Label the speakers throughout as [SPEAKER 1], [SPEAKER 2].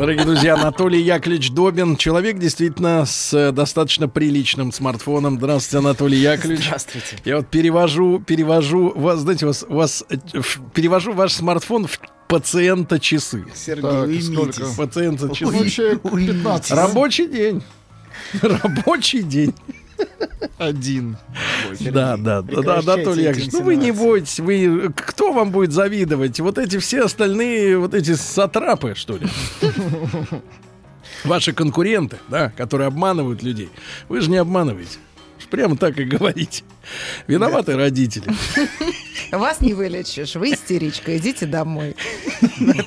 [SPEAKER 1] Дорогие друзья, Анатолий Яковлевич Добин. Человек действительно с э, достаточно приличным смартфоном. Здравствуйте, Анатолий Яковлевич.
[SPEAKER 2] Здравствуйте.
[SPEAKER 1] Я вот перевожу, перевожу вас, знаете, вас, вас э, перевожу ваш смартфон в пациента часы.
[SPEAKER 2] Сергей,
[SPEAKER 3] Так,
[SPEAKER 2] уймитесь.
[SPEAKER 3] сколько?
[SPEAKER 1] Пациента часы.
[SPEAKER 3] Вообще
[SPEAKER 2] Уймитесь.
[SPEAKER 3] 15.
[SPEAKER 1] Рабочий день. Рабочий день.
[SPEAKER 3] Один.
[SPEAKER 1] Да, да, да, да, Анатолий Яковлевич, ну вы не бойтесь, вы, кто вам будет завидовать? Вот эти все остальные, вот эти сатрапы, что ли? Ваши конкуренты, да, которые обманывают людей. Вы же не обманываете. Прямо так и говорите. Виноваты родители.
[SPEAKER 4] Вас не вылечишь, вы истеричка, идите домой.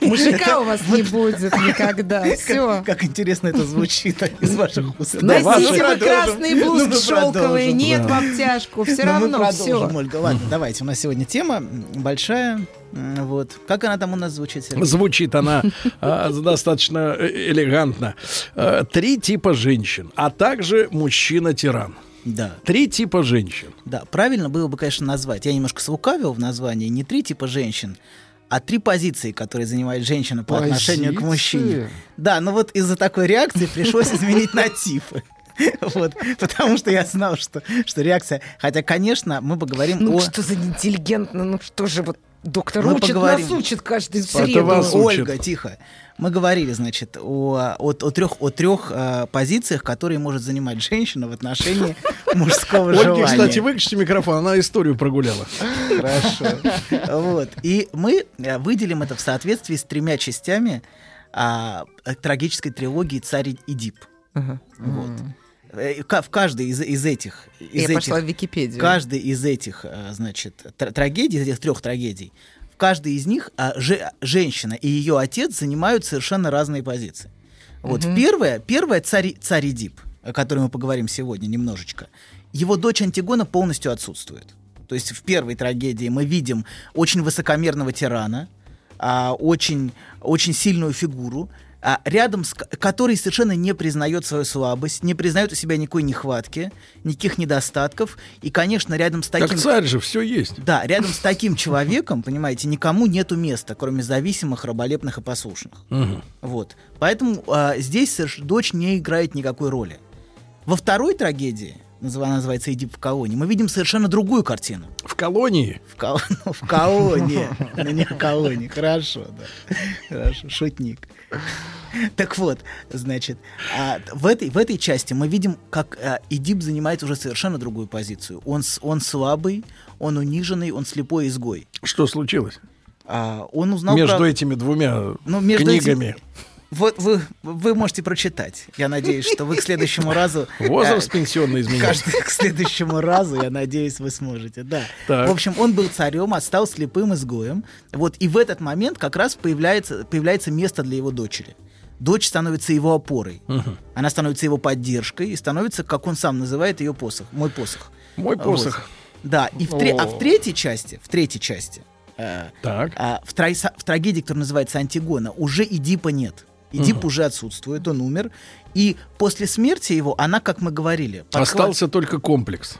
[SPEAKER 4] Мужика у вас не будет никогда. Все.
[SPEAKER 2] Как, интересно это звучит из ваших уст.
[SPEAKER 4] Носите вы красные блузки шелковые, нет в
[SPEAKER 1] Да.
[SPEAKER 4] обтяжку, все
[SPEAKER 2] Ну, мы
[SPEAKER 4] равно все.
[SPEAKER 2] Ольга. Ладно, давайте. У нас сегодня тема большая. Вот. Как она там у нас звучит, Сергей?
[SPEAKER 1] Звучит она а, достаточно э, элегантно. А, Три типа женщин, а также мужчина-тиран.
[SPEAKER 2] Да,
[SPEAKER 1] Три типа женщин.
[SPEAKER 2] да. Правильно было бы, конечно, назвать. Я немножко слукавил в названии. Не три типа женщин, а три позиции, которые занимает женщина по отношению к мужчине.
[SPEAKER 3] Позиции?
[SPEAKER 2] Да, но вот из-за такой реакции пришлось изменить на типы. Вот, потому что я знал, что, что реакция... Хотя, конечно, мы поговорим
[SPEAKER 4] Ну
[SPEAKER 2] о...
[SPEAKER 4] что за неинтеллигентно, ну что же вот доктор
[SPEAKER 2] Мы
[SPEAKER 4] учит,
[SPEAKER 2] поговорим.
[SPEAKER 4] нас учит каждую
[SPEAKER 1] Это
[SPEAKER 4] среду.
[SPEAKER 1] вас учат.
[SPEAKER 2] Ольга, тихо. Мы говорили, значит, о, о, о трех, о трех э, позициях, которые может занимать женщина в отношении мужского желания.
[SPEAKER 1] кстати, выключите микрофон, она историю прогуляла.
[SPEAKER 2] Хорошо. Вот. И мы э, выделим это в соответствии с тремя частями а, трагической трилогии «Царь Идип». Вот. Э, В каждой из, из этих... Из
[SPEAKER 4] Я пошла в
[SPEAKER 2] этих
[SPEAKER 4] Википедию.
[SPEAKER 2] каждой из этих, э, значит, тр- трагедий, из этих трех трагедий, в каждой из них а, же- женщина и ее отец занимают совершенно разные позиции. Вот первое, первое царь, царь Эдип, о которой мы поговорим сегодня немножечко. Его дочь Антигона полностью отсутствует. То есть в первой трагедии мы видим очень высокомерного тирана, а, очень, очень сильную фигуру, а, рядом с ко- который совершенно не признает свою слабость, не признает у себя никакой нехватки, никаких недостатков. И, конечно, рядом с таким...
[SPEAKER 1] Как царь же, все есть.
[SPEAKER 2] Да, рядом с таким человеком, понимаете, никому нету места, кроме зависимых, раболепных и послушных. Вот. Поэтому а, здесь дочь не играет никакой роли. Во второй трагедии, она называется «Эдип в колонии», мы видим совершенно другую картину.
[SPEAKER 1] В колонии.
[SPEAKER 2] В, кол- ну, в колонии. Ну, не в колонии. Хорошо, да. Хорошо, шутник. Так вот, значит, а, в, этой, в этой части мы видим, как а, Эдип занимает уже совершенно другую позицию. Он, он слабый, он униженный, он слепой изгой.
[SPEAKER 1] Что случилось?
[SPEAKER 2] А, он узнал
[SPEAKER 1] между
[SPEAKER 2] про-
[SPEAKER 1] этими двумя
[SPEAKER 2] Ну, между
[SPEAKER 1] книгами.
[SPEAKER 2] этим- Вот вы, вы можете прочитать. Я надеюсь, что вы к следующему разу...
[SPEAKER 1] Возраст
[SPEAKER 2] э,
[SPEAKER 1] пенсионный изменился.
[SPEAKER 2] Каждый к следующему разу, я надеюсь, вы сможете, да.
[SPEAKER 1] Так.
[SPEAKER 2] В общем, он был царем, а стал слепым изгоем. Вот, и в этот момент как раз появляется, появляется место для его дочери. Дочь становится его опорой. Она становится его поддержкой и становится, как он сам называет ее посох, мой посох.
[SPEAKER 1] Мой
[SPEAKER 2] Вот.
[SPEAKER 1] посох.
[SPEAKER 2] Да, и в тре- а в третьей части, в третьей части, э,
[SPEAKER 1] Так.
[SPEAKER 2] а, в, трай- в трагедии, которая называется Антигона, уже Эдипа нет. Эдип уже отсутствует, он умер. И после смерти его, она, как мы говорили, подхват-
[SPEAKER 1] Остался только комплекс.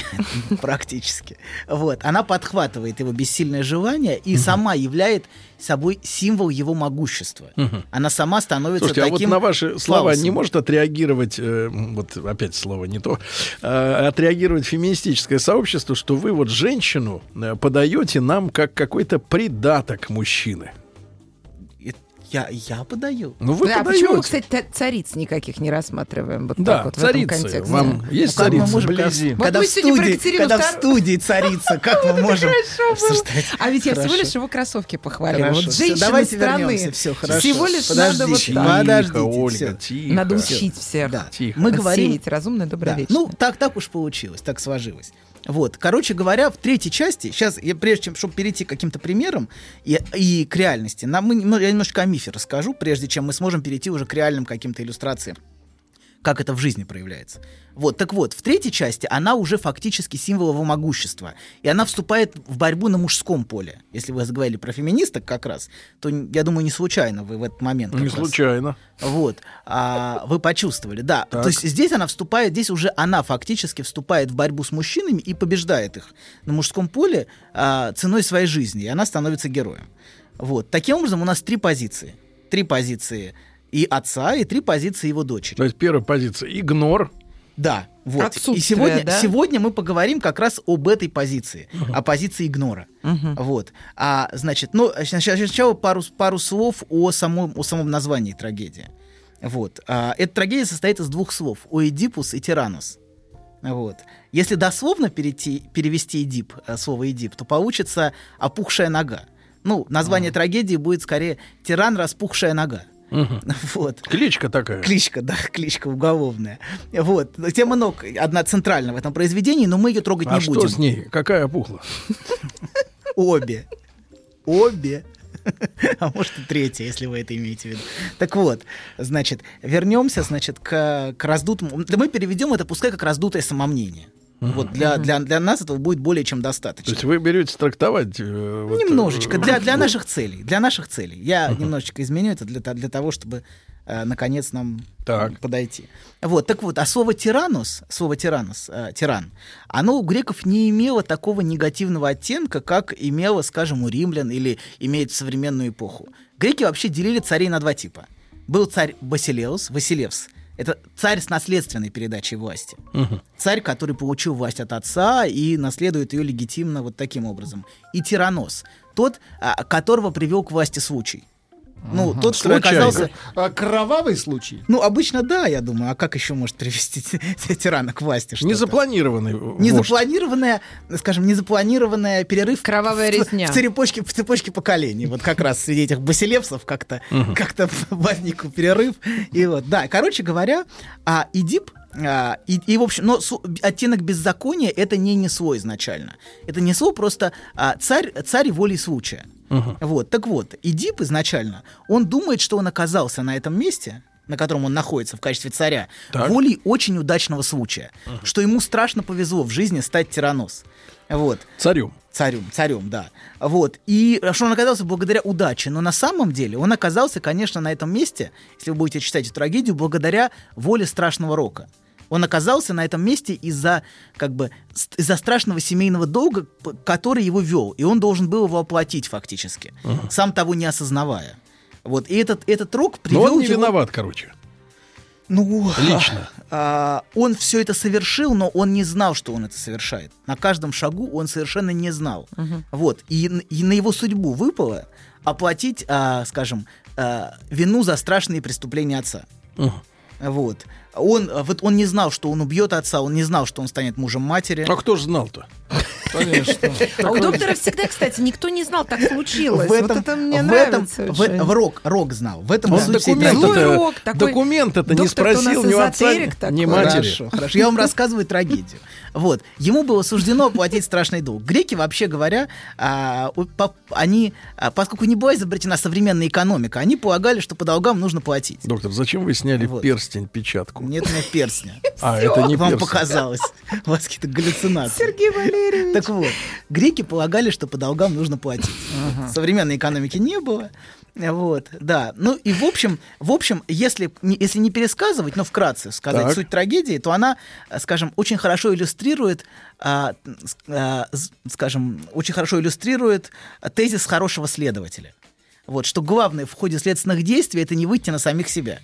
[SPEAKER 2] практически. Вот. Она подхватывает его бессильное желание и сама являет собой символ его могущества. Она сама становится
[SPEAKER 1] Слушайте, а вот
[SPEAKER 2] таким
[SPEAKER 1] на ваши слова не может отреагировать, э, вот опять слово не то, э, отреагировать феминистическое сообщество, что вы вот женщину э, подаете нам как какой-то придаток мужчины.
[SPEAKER 2] Я, я подаю.
[SPEAKER 1] Ну вы
[SPEAKER 4] Да, а почему мы,
[SPEAKER 1] подаете.
[SPEAKER 4] кстати, та- цариц никаких не рассматриваем? Вот
[SPEAKER 1] Да,
[SPEAKER 4] так вот в этом
[SPEAKER 1] царицы.
[SPEAKER 4] контексте.
[SPEAKER 1] Вам есть
[SPEAKER 2] Ну, как мы
[SPEAKER 1] царица?
[SPEAKER 2] можем,
[SPEAKER 3] вблизи.
[SPEAKER 2] когда-
[SPEAKER 4] Вот
[SPEAKER 2] когда,
[SPEAKER 4] мы
[SPEAKER 2] в студии, когда в студии царица, как мы можем обсуждать?
[SPEAKER 4] А ведь я всего лишь его кроссовки похвалила. Вот женщины страны.
[SPEAKER 2] все хорошо.
[SPEAKER 4] Всего лишь надо вот
[SPEAKER 2] Подождите,
[SPEAKER 4] так.
[SPEAKER 2] подождите,
[SPEAKER 1] Тихо, Ольга, тихо.
[SPEAKER 4] Надо учить всех.
[SPEAKER 2] Мы говорим,
[SPEAKER 4] разумное,
[SPEAKER 2] Да.
[SPEAKER 4] добровечно.
[SPEAKER 2] Ну, так, так уж получилось, так сложилось. Вот, короче говоря, в третьей части, сейчас, я, прежде чем, чтобы перейти к каким-то примерам и, и к реальности, нам, мы, я немножко о мифе расскажу, прежде чем мы сможем перейти уже к реальным каким-то иллюстрациям как это в жизни проявляется. Вот, так вот, в третьей части она уже фактически символ его могущества. И она вступает в борьбу на мужском поле. Если вы заговорили про феминисток как раз, то, я думаю, не случайно вы в этот момент
[SPEAKER 1] Не
[SPEAKER 2] раз-
[SPEAKER 1] случайно.
[SPEAKER 2] вот, а, вы почувствовали, да.
[SPEAKER 1] Так.
[SPEAKER 2] То есть здесь она вступает, здесь уже она фактически вступает в борьбу с мужчинами и побеждает их на мужском поле а, ценой своей жизни, и она становится героем. Вот, таким образом у нас три позиции, три позиции и отца, и три позиции его дочери.
[SPEAKER 1] То есть первая позиция игнор.
[SPEAKER 2] Да, вот. И сегодня,
[SPEAKER 4] да?
[SPEAKER 2] сегодня мы поговорим как раз об этой позиции, о позиции игнора. Вот. А, значит, ну, сначала, пару, пару слов о самом, о самом названии трагедии. Вот. А, эта трагедия состоит из двух слов. Оэдипус и тиранос. Вот. Если дословно перейти, перевести Эдип, э, слово Эдип, то получится опухшая нога. Ну, название трагедии будет скорее «Тиран, распухшая нога». Вот.
[SPEAKER 1] Кличка такая.
[SPEAKER 2] Кличка, да, кличка уголовная. Вот. Тема ног одна центральная в этом произведении, но мы ее трогать
[SPEAKER 1] А
[SPEAKER 2] не
[SPEAKER 1] что
[SPEAKER 2] будем.
[SPEAKER 1] с ней? Какая опухла?
[SPEAKER 2] Обе. Обе. А может и третья, если вы это имеете в виду. Так вот, значит, вернемся, значит, к, к раздутому... Да мы переведем это пускай как раздутое самомнение. Вот для, для, для нас этого будет более чем
[SPEAKER 1] То
[SPEAKER 2] достаточно.
[SPEAKER 1] есть вы берете трактовать... э, вот,
[SPEAKER 2] Немножечко,
[SPEAKER 1] э,
[SPEAKER 2] для, для наших целей. Для наших целей. Я немножечко изменю это для, то- для того, чтобы э, наконец нам
[SPEAKER 1] Так.
[SPEAKER 2] подойти. Вот, так вот, а слово тиранус, слово тиранус, э, тиран, оно у греков не имело такого негативного оттенка, как имело, скажем, у римлян или имеет в современную эпоху. Греки вообще делили царей на два типа. Был царь Басилеус, Василевс. Это царь с наследственной передачей власти. Царь, который получил власть от отца и наследует ее легитимно вот таким образом. И тиранос, тот, а, которого привел к власти случай. Ну, тот, который
[SPEAKER 1] Случайно.
[SPEAKER 2] оказался...
[SPEAKER 3] А кровавый случай?
[SPEAKER 2] Ну, обычно да, я думаю. А как еще может привести тирана к власти? что-то?
[SPEAKER 1] Незапланированный вождь.
[SPEAKER 2] Незапланированная, скажем, незапланированная перерыв
[SPEAKER 4] Кровавая
[SPEAKER 2] в,
[SPEAKER 4] резня.
[SPEAKER 2] в цепочке, в цепочке поколений. Вот как раз среди этих басилевсов как-то как-то возник перерыв. И вот, да, короче говоря, а Идип а, и, и, в общем, но су- оттенок беззакония это не несло изначально. Это несло просто а, царь, царь волей случая. Вот, так вот, Идип изначально, он думает, что он оказался на этом месте, на котором он находится в качестве царя,
[SPEAKER 1] Так.
[SPEAKER 2] волей очень удачного случая, что ему страшно повезло в жизни стать тиранос. Вот.
[SPEAKER 1] Царем.
[SPEAKER 2] Царем, царем, да. Вот. И что он оказался благодаря удаче. Но на самом деле он оказался, конечно, на этом месте, если вы будете читать эту трагедию, благодаря воле страшного рока. Он оказался на этом месте из-за как бы из-за страшного семейного долга, который его вел, и он должен был его оплатить фактически, сам того не осознавая. Вот и этот этот рок
[SPEAKER 1] Но
[SPEAKER 2] привел
[SPEAKER 1] он не
[SPEAKER 2] его-
[SPEAKER 1] виноват, короче.
[SPEAKER 2] ну,
[SPEAKER 1] Лично.
[SPEAKER 2] а, он все это совершил, но он не знал, что он это совершает. На каждом шагу он совершенно не знал. Вот. И, и на его судьбу выпало оплатить, а, скажем, а, вину за страшные преступления отца.
[SPEAKER 1] Мгм.
[SPEAKER 2] Вот. Он, а, вот он не знал, что он убьет отца, он не знал, что он станет мужем матери.
[SPEAKER 1] А кто же знал-то?
[SPEAKER 3] Конечно.
[SPEAKER 4] А у доктора всегда, кстати, никто не знал, так случилось.
[SPEAKER 2] в этом,
[SPEAKER 4] вот это мне
[SPEAKER 2] в
[SPEAKER 4] нравится.
[SPEAKER 2] этом, в, в рок, рок знал. В этом
[SPEAKER 1] Он документ
[SPEAKER 4] Злой
[SPEAKER 2] трагедии.
[SPEAKER 4] рок такой.
[SPEAKER 1] документ это не спросил ни отца,
[SPEAKER 4] такой.
[SPEAKER 1] ни матери.
[SPEAKER 2] Хорошо, хорошо. Я вам рассказываю трагедию. Вот. Ему было суждено оплатить страшный долг. Греки, вообще говоря, а, по- они, а, поскольку не была изобретена современная экономика, они полагали, что по долгам нужно платить.
[SPEAKER 1] Доктор, зачем вы сняли
[SPEAKER 2] Вот.
[SPEAKER 1] перстень, печатку?
[SPEAKER 2] Нет у меня перстня.
[SPEAKER 1] А, это не
[SPEAKER 2] Вам показалось. У вас какие-то галлюцинации.
[SPEAKER 4] Сергей Валерьевич.
[SPEAKER 2] Так вот, греки полагали, что по долгам нужно платить. Современной экономики не было. Вот, да. Ну и в общем, в общем, если не, если не пересказывать, но вкратце сказать
[SPEAKER 1] Так.
[SPEAKER 2] суть трагедии, то она, скажем, очень хорошо иллюстрирует, а, а, скажем, очень хорошо иллюстрирует тезис хорошего следователя. Вот, что главное в ходе следственных действий это не выйти на самих себя.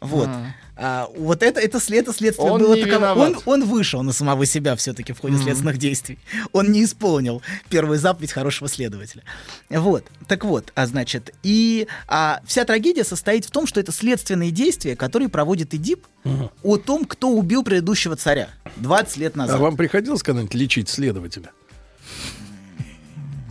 [SPEAKER 2] Вот. а, вот это, это, след, это следствие
[SPEAKER 3] Он
[SPEAKER 2] было
[SPEAKER 3] не
[SPEAKER 2] таково. Он, он вышел на самого себя все-таки в ходе следственных действий. Он не исполнил первую заповедь хорошего следователя. Вот. Так вот, а значит, и а, вся трагедия состоит в том, что это следственные действия, которые проводит Эдип о том, кто убил предыдущего царя 20 лет
[SPEAKER 1] А
[SPEAKER 2] назад.
[SPEAKER 1] вам приходилось когда-нибудь лечить следователя?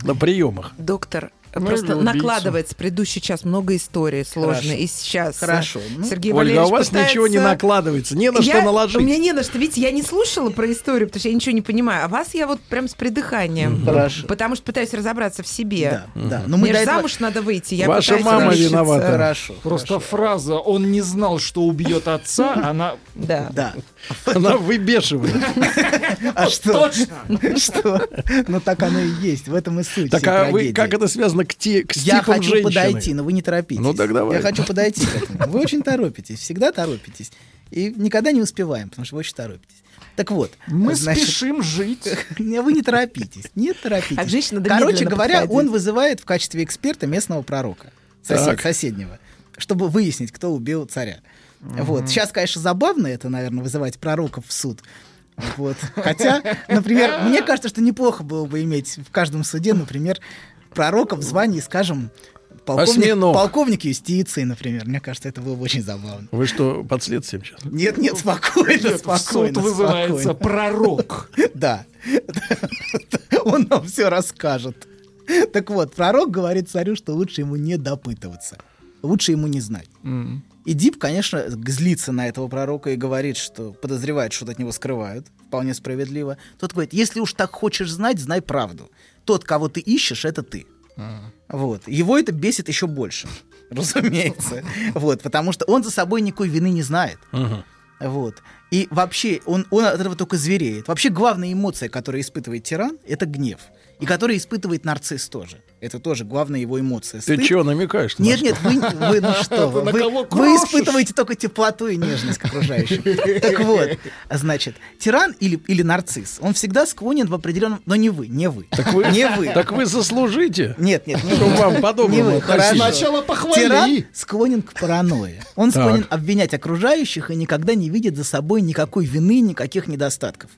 [SPEAKER 1] На приемах.
[SPEAKER 4] Доктор,
[SPEAKER 3] Ну,
[SPEAKER 4] просто
[SPEAKER 3] или убийцу.
[SPEAKER 4] накладывается предыдущий час много историй сложных. И сейчас э,
[SPEAKER 2] Хорошо. Ну,
[SPEAKER 4] Сергей
[SPEAKER 1] Ольга, а
[SPEAKER 4] Валерьевич
[SPEAKER 1] у вас ничего не
[SPEAKER 4] пытается-
[SPEAKER 1] накладывается, не на что
[SPEAKER 4] Я-
[SPEAKER 1] наложить.
[SPEAKER 4] У меня не на что. Видите, я не слушала про историю, потому что я ничего не понимаю. А вас я вот прям с придыханием.
[SPEAKER 2] Хорошо.
[SPEAKER 4] Потому что пытаюсь разобраться в себе.
[SPEAKER 2] Да, да. Но мы
[SPEAKER 4] Мне
[SPEAKER 2] этого-
[SPEAKER 4] замуж надо выйти. Я
[SPEAKER 1] Ваша мама
[SPEAKER 4] научиться.
[SPEAKER 1] виновата.
[SPEAKER 2] Хорошо.
[SPEAKER 3] Просто
[SPEAKER 2] хорошо.
[SPEAKER 3] фраза «он не знал, что убьет отца», она...
[SPEAKER 4] Да.
[SPEAKER 2] Да.
[SPEAKER 1] Она выбешивает.
[SPEAKER 2] А что? Что? Ну так оно и есть. В этом и суть.
[SPEAKER 1] Так а вы как это связано к, те, к
[SPEAKER 2] Я хочу
[SPEAKER 1] женщины?
[SPEAKER 2] подойти, но вы не торопитесь.
[SPEAKER 1] Ну, так давай.
[SPEAKER 2] Я хочу подойти к этому. Вы очень торопитесь, всегда торопитесь. И никогда не успеваем, потому что вы очень торопитесь. Так вот.
[SPEAKER 3] Мы
[SPEAKER 2] значит,
[SPEAKER 3] спешим жить.
[SPEAKER 2] Не, вы не торопитесь. Не торопитесь.
[SPEAKER 4] А к женщине надо
[SPEAKER 2] Короче говоря,
[SPEAKER 4] подходить.
[SPEAKER 2] он вызывает в качестве эксперта местного пророка. сосед- соседнего. Чтобы выяснить, кто убил царя. Вот. Сейчас, конечно, забавно это, наверное, вызывать пророков в суд. Вот. Хотя, например, мне кажется, что неплохо было бы иметь в каждом суде, например, пророка в звании, скажем, полковник,
[SPEAKER 1] Осьминог.
[SPEAKER 2] полковник юстиции, например. Мне кажется, это было бы очень забавно.
[SPEAKER 1] Вы что, под следствием сейчас?
[SPEAKER 2] Нет, нет, спокойно,
[SPEAKER 3] Нет,
[SPEAKER 2] спокойно.
[SPEAKER 3] Суд вызывается
[SPEAKER 2] спокойно.
[SPEAKER 3] пророк.
[SPEAKER 2] Да. Он нам все расскажет. Так вот, пророк говорит царю, что лучше ему не допытываться. Лучше ему не знать. И Дип, конечно, злится на этого пророка и говорит, что подозревает, что от него скрывают. Вполне справедливо. Тот говорит, если уж так хочешь знать, знай правду. Тот, кого ты ищешь, это ты. Вот. Его это бесит еще больше, разумеется. Вот, потому что он за собой никакой вины не знает. Вот. И вообще он, он от этого только звереет. Вообще главная эмоция, которую испытывает тиран, это гнев. И которую испытывает нарцисс тоже. Это тоже главная его эмоция.
[SPEAKER 1] Ты
[SPEAKER 2] Стыд.
[SPEAKER 1] что, намекаешь? на
[SPEAKER 2] Нет,
[SPEAKER 1] что?
[SPEAKER 2] нет, вы, вы ну что вы, вы, вы испытываете только теплоту и нежность к окружающим. Так вот, значит, тиран или, или нарцисс, он всегда склонен в определенном... Но не вы, не вы.
[SPEAKER 1] Так вы,
[SPEAKER 2] Не вы.
[SPEAKER 1] так вы заслужите,
[SPEAKER 2] Нет, нет, не
[SPEAKER 1] чтобы
[SPEAKER 2] вы.
[SPEAKER 1] вам
[SPEAKER 2] хорошо.
[SPEAKER 3] Сначала похвали.
[SPEAKER 2] Тиран склонен к паранойе. Он
[SPEAKER 1] Так.
[SPEAKER 2] склонен обвинять окружающих и никогда не видит за собой никакой вины, никаких недостатков.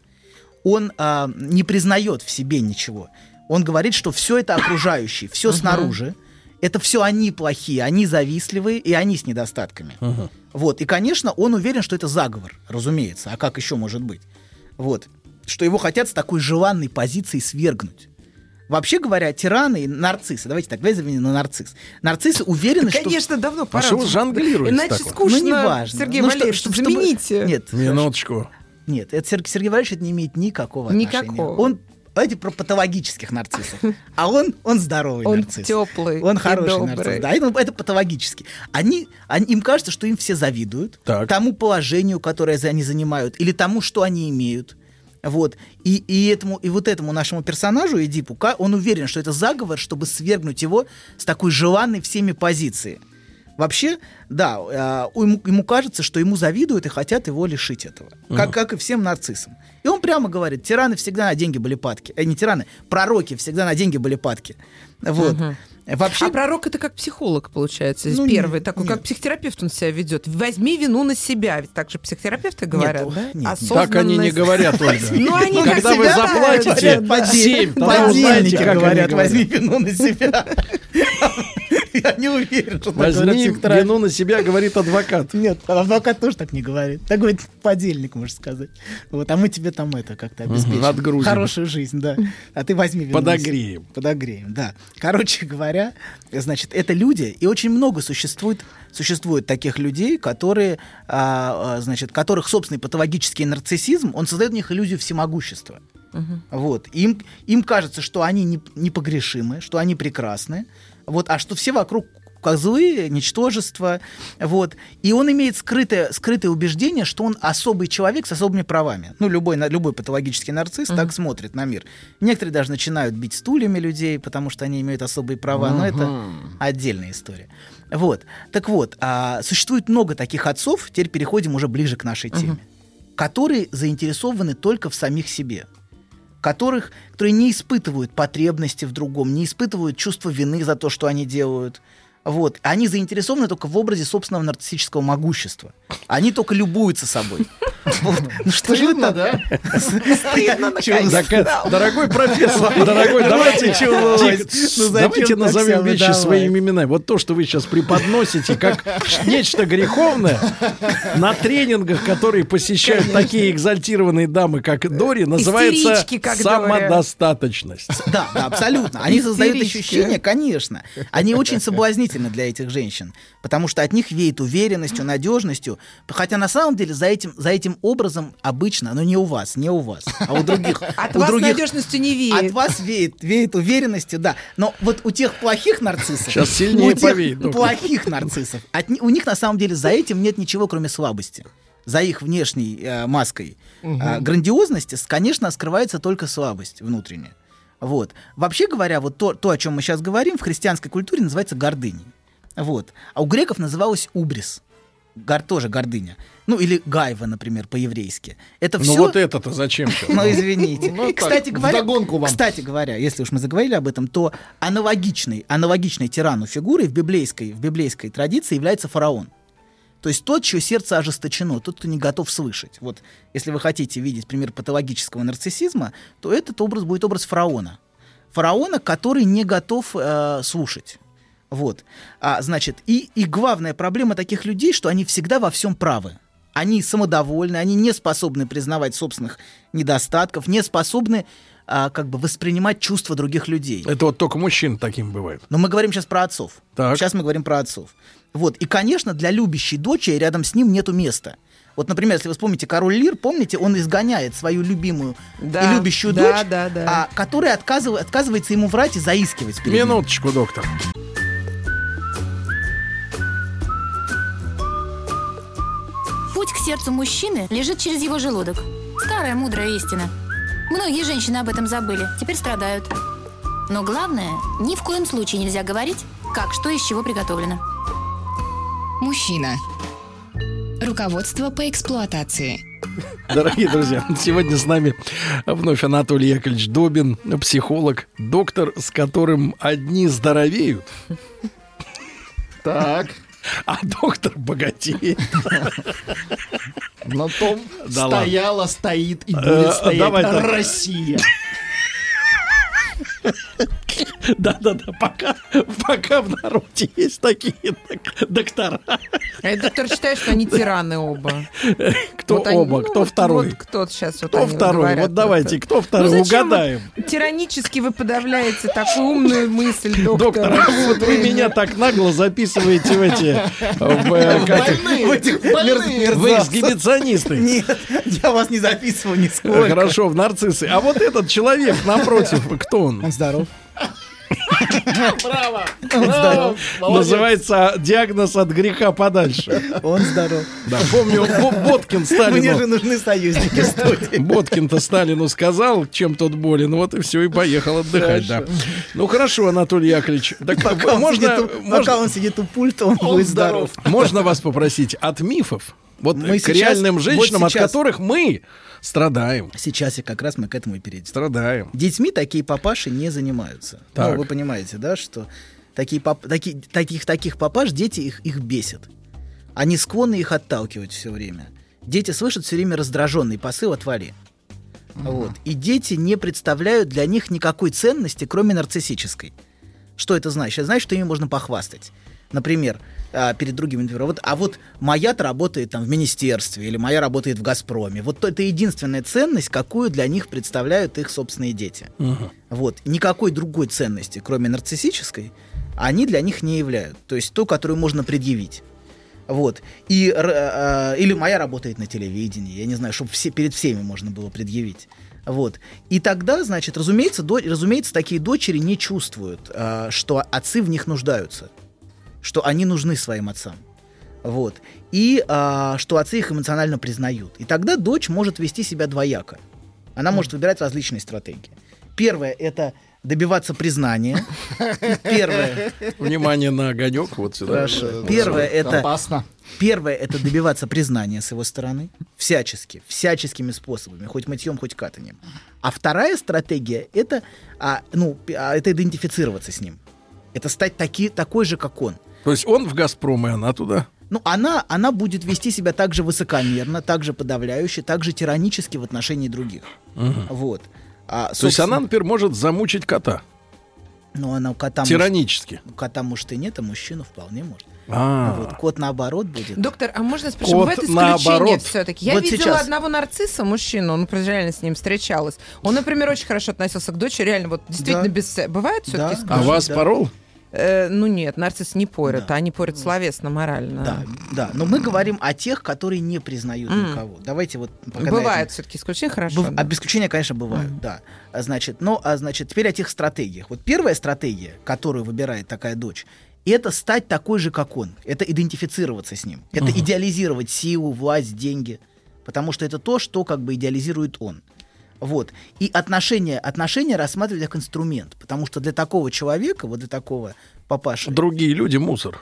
[SPEAKER 2] Он а, не признает в себе ничего. Он говорит, что все это окружающие, все снаружи. Это все они плохие, они завистливые и они с недостатками. Вот. И, конечно, он уверен, что это заговор, разумеется. А как еще может быть? Вот. Что его хотят с такой желанной позиции свергнуть. Вообще говоря, тираны и нарциссы, давайте так, давайте на нарцисс. Нарциссы уверены, что...
[SPEAKER 4] Конечно, давно
[SPEAKER 1] А
[SPEAKER 4] пора.
[SPEAKER 1] что вы жонглируете
[SPEAKER 4] Иначе
[SPEAKER 1] так
[SPEAKER 4] скучно,
[SPEAKER 2] Ну, неважно.
[SPEAKER 4] Сергей
[SPEAKER 2] Ну, что-
[SPEAKER 4] Валерьевич,
[SPEAKER 2] чтоб- чтобы-
[SPEAKER 4] замените.
[SPEAKER 2] Нет,
[SPEAKER 1] Минуточку.
[SPEAKER 2] нет, это Сер- Сергей Валерьевич это не имеет никакого отношения.
[SPEAKER 4] Никакого.
[SPEAKER 2] Он Давайте про патологических нарциссов. А он, он здоровый
[SPEAKER 4] Он
[SPEAKER 2] нарцисс.
[SPEAKER 4] теплый
[SPEAKER 2] Он хороший
[SPEAKER 4] добрый.
[SPEAKER 2] нарцисс. Да, это, это патологически. Они, они, им кажется, что им все завидуют.
[SPEAKER 1] Так.
[SPEAKER 2] Тому положению, которое они занимают, или тому, что они имеют. Вот. И, и, этому, и вот этому нашему персонажу, Эдипу, он уверен, что это заговор, чтобы свергнуть его с такой желанной всеми позиции. Вообще, да, а, ему, ему кажется, что ему завидуют и хотят его лишить этого. Как, как и всем нарциссам. И он прямо говорит, тираны всегда на деньги были падки. Э, не тираны, пророки всегда на деньги были падки. Вот. Вообще,
[SPEAKER 4] А пророк это как психолог, получается,
[SPEAKER 2] Ну,
[SPEAKER 4] первый
[SPEAKER 2] нет,
[SPEAKER 4] такой,
[SPEAKER 2] нет.
[SPEAKER 4] как психотерапевт он себя ведет. Возьми вину на себя, ведь так же психотерапевты говорят,
[SPEAKER 2] Нет,
[SPEAKER 4] да?
[SPEAKER 2] нет, нет.
[SPEAKER 1] Так они не
[SPEAKER 4] Осознанность.
[SPEAKER 1] говорят, Ольга.
[SPEAKER 4] Ну, они
[SPEAKER 1] Когда вы заплатите
[SPEAKER 4] говорят,
[SPEAKER 1] семь, тогда
[SPEAKER 2] подельники
[SPEAKER 1] узнаете, как
[SPEAKER 2] говорят. возьми вину на себя. Я не уверен, что
[SPEAKER 1] Возьми вину на себя, говорит адвокат.
[SPEAKER 2] Нет, адвокат тоже так не говорит. Так говорит подельник, можно сказать. Вот, а мы тебе там это как-то обеспечим.
[SPEAKER 1] надгрузим.
[SPEAKER 2] Хорошую жизнь, да. А ты возьми вину
[SPEAKER 1] Подогреем.
[SPEAKER 2] Подогреем, да. Короче говоря, значит, это люди, и очень много существует, существует таких людей, которые, а, а, значит, которых собственный патологический нарциссизм, он создает в них иллюзию всемогущества. Вот. Им, им кажется, что они не- непогрешимы, что они прекрасны, вот, а что все вокруг козлы, ничтожество, вот. И он имеет скрытое, скрытое убеждение, что он особый человек с особыми правами. Ну, любой, любой патологический нарцисс так смотрит на мир. Некоторые даже начинают бить стульями людей, потому что они имеют особые права, но это отдельная история. Вот. Так вот, а, существует много таких отцов, теперь переходим уже ближе к нашей теме, которые заинтересованы только в самих себе которых, которые не испытывают потребности в другом, не испытывают чувство вины за то, что они делают. Вот. Они заинтересованы только в образе собственного нарциссического могущества. Они только любуются собой. Ну что же это?
[SPEAKER 3] да?
[SPEAKER 4] Стыдно,
[SPEAKER 1] э, дорогой профессор, дорогой, давайте,
[SPEAKER 2] Ну,
[SPEAKER 1] давайте
[SPEAKER 2] так
[SPEAKER 1] назовем вещи
[SPEAKER 2] выдавать?
[SPEAKER 1] своими именами. Вот то, что вы сейчас преподносите, как нечто греховное, на тренингах, которые посещают такие экзальтированные дамы, как Дори, называется самодостаточность.
[SPEAKER 2] Да, да, абсолютно. Они создают ощущение, конечно. Они очень соблазнительны для этих женщин, потому что от них веет уверенностью, надежностью. Хотя на самом деле за этим, за этим образом обычно, но не у вас, не у вас, а у других.
[SPEAKER 4] От
[SPEAKER 2] у
[SPEAKER 4] вас
[SPEAKER 2] других
[SPEAKER 4] надежностью не веет.
[SPEAKER 2] От вас веет, веет уверенностью, да. Но вот у тех плохих нарциссов,
[SPEAKER 1] Сейчас сильнее
[SPEAKER 2] у тех
[SPEAKER 1] повеет,
[SPEAKER 2] плохих нарциссов, от у них на самом деле за этим нет ничего, кроме слабости. За их внешней э, маской э, грандиозности, конечно, скрывается только слабость внутренняя. Вот. Вообще говоря, вот то, то, о чем мы сейчас говорим, в христианской культуре называется гордыней. Вот. А у греков называлось убрис. Гор, тоже гордыня. Ну, или гайва, например, по-еврейски. Это
[SPEAKER 1] Ну
[SPEAKER 2] все...
[SPEAKER 1] вот это-то зачем?
[SPEAKER 2] Ну, извините.
[SPEAKER 3] Ну,
[SPEAKER 2] И, кстати говоря, кстати говоря, если уж мы заговорили об этом, то аналогичной, аналогичной тирану фигурой в библейской, в библейской традиции является фараон. То есть тот, чье сердце ожесточено, тот, кто не готов слышать. Вот если вы хотите видеть пример патологического нарциссизма, то этот образ будет образ фараона. Фараона, который не готов э, слушать. Вот. А, значит, и, и главная проблема таких людей, что они всегда во всем правы. Они самодовольны, они не способны признавать собственных недостатков, не способны а, как бы воспринимать чувства других людей.
[SPEAKER 1] Это вот только мужчин таким бывает.
[SPEAKER 2] Но мы говорим сейчас про отцов.
[SPEAKER 1] Так.
[SPEAKER 2] Сейчас мы говорим про отцов. Вот. И, конечно, для любящей дочери рядом с ним нету места. Вот, например, если вы вспомните Король Лир, помните, он изгоняет свою любимую
[SPEAKER 4] Да,
[SPEAKER 2] и любящую
[SPEAKER 4] да,
[SPEAKER 2] дочь,
[SPEAKER 4] да, да.
[SPEAKER 2] А, которая отказыв- отказывается ему врать и заискивать перед ним.
[SPEAKER 1] Минуточку, доктор.
[SPEAKER 5] Путь к сердцу мужчины лежит через его желудок. Старая мудрая истина. Многие женщины об этом забыли, теперь страдают. Но главное, ни в коем случае нельзя говорить, как что из чего приготовлено.
[SPEAKER 6] Мужчина. Руководство по эксплуатации.
[SPEAKER 1] Дорогие друзья, сегодня с нами вновь Анатолий Яковлевич Добин, психолог, доктор, с которым одни здоровеют,
[SPEAKER 3] Так,
[SPEAKER 1] а доктор богатеет.
[SPEAKER 3] на том
[SPEAKER 1] Да ладно.
[SPEAKER 3] стояла, стоит и
[SPEAKER 1] Э,
[SPEAKER 3] будет стоять
[SPEAKER 1] давай так. Да-да-да, пока, пока в народе есть такие док- доктора.
[SPEAKER 4] А я, доктор, считаю, что они тираны оба.
[SPEAKER 1] Кто
[SPEAKER 4] Вот они-
[SPEAKER 1] оба,
[SPEAKER 4] ну,
[SPEAKER 1] кто
[SPEAKER 4] вот-
[SPEAKER 1] второй?
[SPEAKER 4] Вот кто сейчас вот
[SPEAKER 1] Кто
[SPEAKER 4] они
[SPEAKER 1] второй?
[SPEAKER 4] говорят
[SPEAKER 1] Вот давайте, кто второй?
[SPEAKER 4] Ну,
[SPEAKER 1] Угадаем.
[SPEAKER 4] вы Тиранически вы подавляете такую умную мысль, доктор.
[SPEAKER 1] Доктор, вот вы меня так нагло записываете в эти... В, э, как
[SPEAKER 2] В этих мер-
[SPEAKER 1] в
[SPEAKER 2] мерзавцев.
[SPEAKER 1] эксгибиционисты.
[SPEAKER 2] Нет, я вас не записывал нисколько.
[SPEAKER 1] Хорошо, в нарциссы. А вот этот человек напротив, кто он?
[SPEAKER 2] Здоров.
[SPEAKER 3] Браво!
[SPEAKER 2] Здоров.
[SPEAKER 1] Называется диагноз от греха подальше.
[SPEAKER 2] Он здоров.
[SPEAKER 1] Да, помню, Бо- Боткин
[SPEAKER 2] Мне же
[SPEAKER 1] Сталину.
[SPEAKER 2] нужны союзники студии.
[SPEAKER 1] Боткин-то Сталину сказал, чем тот болен, вот и все, и поехал отдыхать, да. Ну хорошо, Анатолий Яковлевич, так
[SPEAKER 2] Пока он,
[SPEAKER 1] можно,
[SPEAKER 2] сидит, у-
[SPEAKER 1] можно,
[SPEAKER 2] пока он сидит у пульта, он, будет здоров.
[SPEAKER 1] можно вас попросить от мифов, вот
[SPEAKER 2] Мы
[SPEAKER 1] к
[SPEAKER 2] сейчас-
[SPEAKER 1] реальным
[SPEAKER 2] вот
[SPEAKER 1] женщинам, от
[SPEAKER 2] сейчас.
[SPEAKER 1] которых мы страдаем.
[SPEAKER 2] Сейчас и как раз мы к этому и перейдем.
[SPEAKER 1] Страдаем.
[SPEAKER 2] Детьми такие папаши не занимаются.
[SPEAKER 1] Так.
[SPEAKER 2] Ну, вы понимаете, да, что такие пап- таки- таких, таких папаш дети их, их бесят. Они склонны их отталкивать все время. Дети слышат все время раздраженный посыл «отвали». Вот. И дети не представляют для них никакой ценности, кроме нарциссической. Что это значит? Это значит, что ими можно похвастать. Например, а, перед другими, например, вот, а вот моя-то работает там в министерстве, или моя работает в «Газпроме». Вот это единственная ценность, какую для них представляют их собственные дети. Вот. Никакой другой ценности, кроме нарциссической, они для них не являют. То есть ту, которую можно предъявить. Вот. И, р- э, или моя работает на телевидении, я не знаю, чтобы все, перед всеми можно было предъявить. Вот. И тогда, значит, разумеется, до- разумеется, такие дочери не чувствуют, э, что отцы в них нуждаются, что они нужны своим отцам. Вот. И а, что отцы их эмоционально признают. И тогда дочь может вести себя двояко. Она может выбирать различные стратегии. Первое это добиваться признания. Первое,
[SPEAKER 1] Внимание на огонек вот сюда.
[SPEAKER 2] Хорошо. Первое это
[SPEAKER 3] Опасно.
[SPEAKER 2] Первое это добиваться признания с его стороны всячески, всяческими способами, хоть мытьем, хоть катанием. А вторая стратегия это, а, ну, а, это идентифицироваться с ним. Это стать таки, такой же, как он.
[SPEAKER 1] То есть он в «Газпром», и она туда.
[SPEAKER 2] Ну, она, она будет вести себя так же высокомерно, так же подавляюще, так же тиранически в отношении других. Вот. А,
[SPEAKER 1] То есть она, например, может замучить кота.
[SPEAKER 2] Ну, она у кота, может,
[SPEAKER 1] Тиранически.
[SPEAKER 2] у кота, может, и нет, а мужчину вполне может.
[SPEAKER 1] А,
[SPEAKER 2] Вот. Кот наоборот будет.
[SPEAKER 4] Доктор, а можно спросить,
[SPEAKER 1] Кот
[SPEAKER 4] бывает исключение все-таки? Я
[SPEAKER 2] Вот
[SPEAKER 4] видела
[SPEAKER 2] сейчас.
[SPEAKER 4] одного нарцисса, мужчину, он просто реально с ним встречалась. Он, например, очень хорошо относился к дочери, реально, вот действительно
[SPEAKER 2] Да.
[SPEAKER 4] без... Бывает все-таки
[SPEAKER 2] Да.
[SPEAKER 1] а вас
[SPEAKER 2] да.
[SPEAKER 1] порол?
[SPEAKER 4] Э, ну нет, нарцисс не порят,
[SPEAKER 2] Да.
[SPEAKER 4] они порят словесно, морально.
[SPEAKER 2] Да, да. Но мы говорим о тех, которые не признают
[SPEAKER 4] М.
[SPEAKER 2] никого. Давайте вот пока на
[SPEAKER 4] Бывает
[SPEAKER 2] этом-
[SPEAKER 4] все-таки исключения, хорошо.
[SPEAKER 2] Быв-
[SPEAKER 4] да.
[SPEAKER 2] А исключения, конечно, бывают, да. А Значит, ну, а значит, теперь о тех стратегиях. Вот первая стратегия, которую выбирает такая дочь, это стать такой же, как он. Это идентифицироваться с ним. Это идеализировать силу, власть, деньги. Потому что это то, что как бы идеализирует он. Вот. И отношения, отношения рассматривать как инструмент. Потому что для такого человека, вот для такого папаши,
[SPEAKER 1] Другие люди мусор.